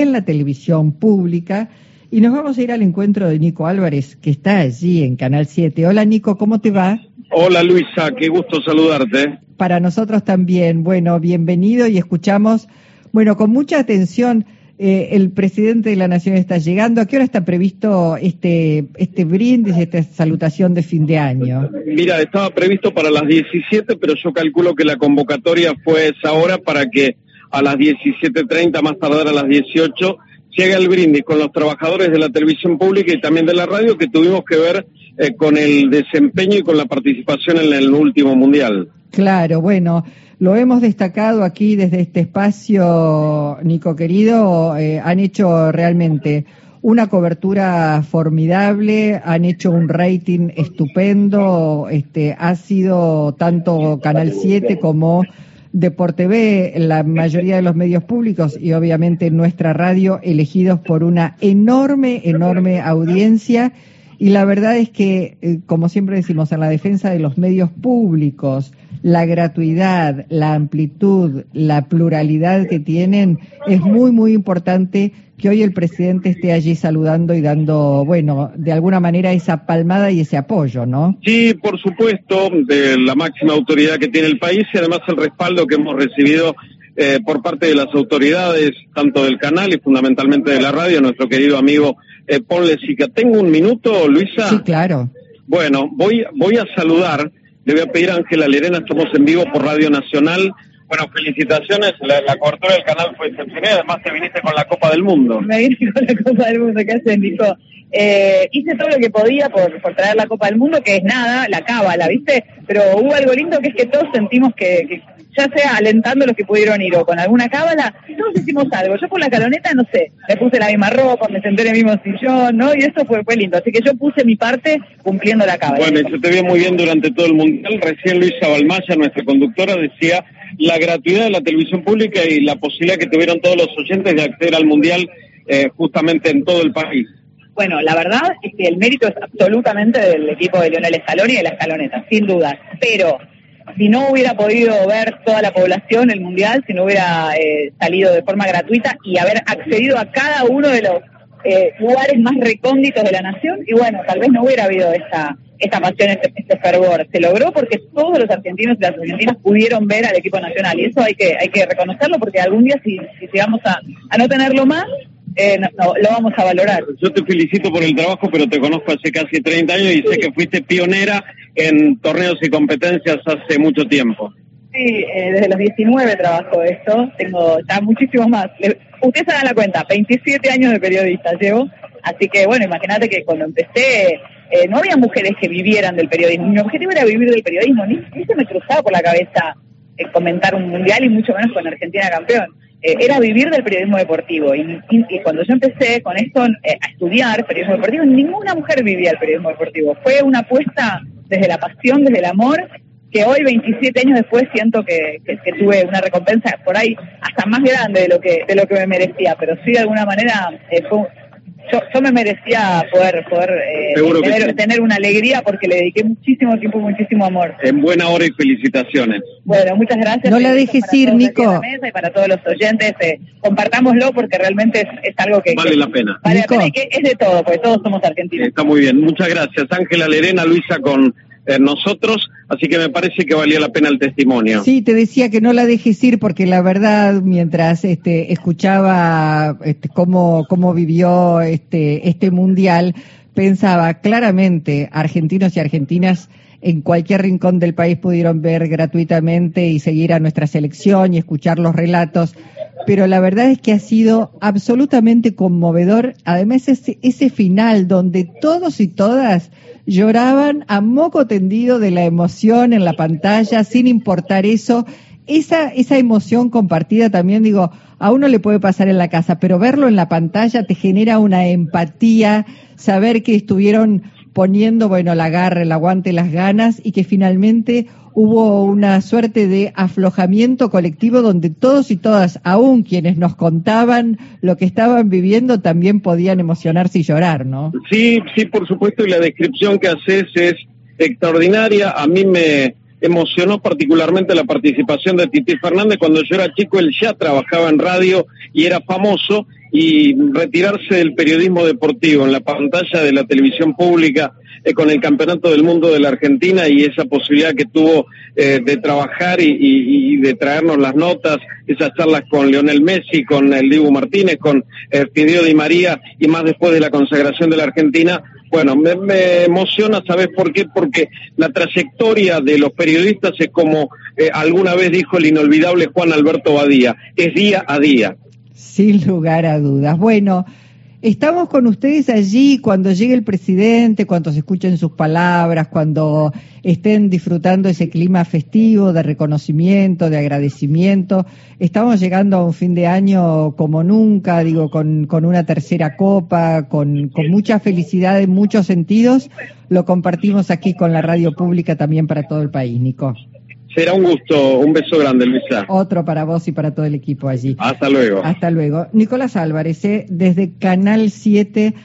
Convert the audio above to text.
en la televisión pública. Y nos vamos a ir al encuentro de Nico Álvarez, que está allí en Canal 7. Hola Nico, ¿cómo te va? Hola Luisa, qué gusto saludarte. Para nosotros también. Bueno, bienvenido y escuchamos, bueno, con mucha atención. Eh, el presidente de la Nación está llegando. ¿A qué hora está previsto este, este brindis, esta salutación de fin de año? Mira, estaba previsto para las 17, pero yo calculo que la convocatoria fue esa hora para que a las 17.30, más tardar a las 18, llega el brindis con los trabajadores de la televisión pública y también de la radio que tuvimos que ver eh, con el desempeño y con la participación en el último mundial. Claro, bueno, lo hemos destacado aquí desde este espacio, Nico querido, eh, han hecho realmente una cobertura formidable, han hecho un rating estupendo, este, ha sido tanto Canal 7 como Deporte B, la mayoría de los medios públicos y obviamente nuestra radio elegidos por una enorme, enorme audiencia. Y la verdad es que, eh, como siempre decimos, en la defensa de los medios públicos, la gratuidad, la amplitud, la pluralidad que tienen, es muy, muy importante que hoy el presidente esté allí saludando y dando, bueno, de alguna manera esa palmada y ese apoyo, ¿no? Sí, por supuesto, de la máxima autoridad que tiene el país y además el respaldo que hemos recibido eh, por parte de las autoridades, tanto del canal y fundamentalmente de la radio, nuestro querido amigo eh, Paul Lesica. ¿Tengo un minuto, Luisa? Sí, claro. Bueno, voy, voy a saludar, le voy a pedir a Ángela Lerena, estamos en vivo por Radio Nacional, bueno, felicitaciones. La, la, cobertura del canal fue excepcional. Además, te viniste con la Copa del Mundo. Me vine con la Copa del Mundo. ¿Qué haces, Nico? Eh, hice todo lo que podía por, por, traer la Copa del Mundo, que es nada, la cábala, ¿viste? Pero hubo algo lindo que es que todos sentimos que, ya sea alentando los que pudieron ir o con alguna cábala, todos hicimos algo. Yo por la caloneta, no sé, me puse la misma ropa, me senté en el mismo sillón, ¿no? Y eso fue, fue lindo. Así que yo puse mi parte cumpliendo la cábala. Bueno, se te vio muy bien durante todo el Mundial. Recién Luisa Balmaya, nuestra conductora, decía la gratuidad de la televisión pública y la posibilidad que tuvieron todos los oyentes de acceder al Mundial eh, justamente en todo el país. Bueno, la verdad es que el mérito es absolutamente del equipo de Lionel Scaloni y de la escaloneta, sin duda. Pero si no hubiera podido ver toda la población el mundial, si no hubiera eh, salido de forma gratuita y haber accedido a cada uno de los eh, lugares más recónditos de la nación, y bueno, tal vez no hubiera habido esta esta pasión, este, este, fervor. Se logró porque todos los argentinos y las argentinas pudieron ver al equipo nacional y eso hay que hay que reconocerlo porque algún día si, si llegamos a, a no tenerlo más, eh, no, no, lo vamos a valorar. Yo te felicito por el trabajo, pero te conozco hace casi 30 años y sé que fuiste pionera en torneos y competencias hace mucho tiempo. Sí, eh, desde los 19 trabajo esto, tengo ya muchísimos más. Ustedes se dan la cuenta, 27 años de periodista llevo, así que bueno, imagínate que cuando empecé eh, no había mujeres que vivieran del periodismo. Mi objetivo era vivir del periodismo, ni, ni se me cruzaba por la cabeza eh, comentar un mundial y mucho menos con Argentina campeón. Eh, era vivir del periodismo deportivo. Y, cuando yo empecé con esto eh, a estudiar periodismo deportivo, ninguna mujer vivía el periodismo deportivo. Fue una apuesta desde la pasión, desde el amor, que hoy, 27 años después, siento que, que, que, tuve una recompensa por ahí hasta más grande de lo que de lo que me merecía, pero sí de alguna manera eh, fue, yo, yo me merecía poder poder eh, tener, sí. tener, una alegría porque le dediqué muchísimo tiempo, muchísimo amor. En buena hora y felicitaciones. Bueno, muchas gracias. No la dejes ir, Nico. y para todos los oyentes, eh, compartámoslo porque realmente es, es algo que vale que, la pena. Vale Nico. la pena y que es de todo, porque todos somos argentinos. Está muy bien, muchas gracias. Ángela Lerena, Luisa con eh, nosotros, así que me parece que valía la pena el testimonio. Sí, te decía que no la dejes ir porque la verdad, mientras este, escuchaba este, cómo, cómo vivió este, este mundial, pensaba claramente argentinos y argentinas en cualquier rincón del país pudieron ver gratuitamente y seguir a nuestra selección y escuchar los relatos, pero la verdad es que ha sido absolutamente conmovedor, además ese, ese final donde todos y todas lloraban a moco tendido de la emoción en la pantalla, sin importar eso. Esa, esa emoción compartida también, digo, a uno le puede pasar en la casa, pero verlo en la pantalla te genera una empatía, saber que estuvieron poniendo, bueno, la garra, el aguante, las ganas y que finalmente hubo una suerte de aflojamiento colectivo donde todos y todas, aún quienes nos contaban lo que estaban viviendo, también podían emocionarse y llorar, ¿no? Sí, sí, por supuesto, y la descripción que haces es extraordinaria. A mí me emocionó particularmente la participación de Titi Fernández. Cuando yo era chico, él ya trabajaba en radio y era famoso y retirarse del periodismo deportivo en la pantalla de la televisión pública eh, con el Campeonato del Mundo de la Argentina y esa posibilidad que tuvo eh, de trabajar y, de traernos las notas, esas charlas con Leonel Messi, con el Dibu Martínez, con eh, Di María y más después de la consagración de la Argentina, bueno, me, me, emociona, ¿sabes por qué? Porque la trayectoria de los periodistas es como eh, alguna vez dijo el inolvidable Juan Alberto Badía, es día a día. Sin lugar a dudas. Bueno, estamos con ustedes allí cuando llegue el presidente, cuando se escuchen sus palabras, cuando estén disfrutando ese clima festivo de reconocimiento, de agradecimiento. Estamos llegando a un fin de año como nunca, digo, con, con una tercera copa, con, con mucha felicidad en muchos sentidos. Lo compartimos aquí con la radio pública también para todo el país, Nico. Será un gusto, un beso grande, Luisa. Otro para vos y para todo el equipo allí. Hasta luego. Hasta luego. Nicolás Álvarez, ¿eh? desde Canal 7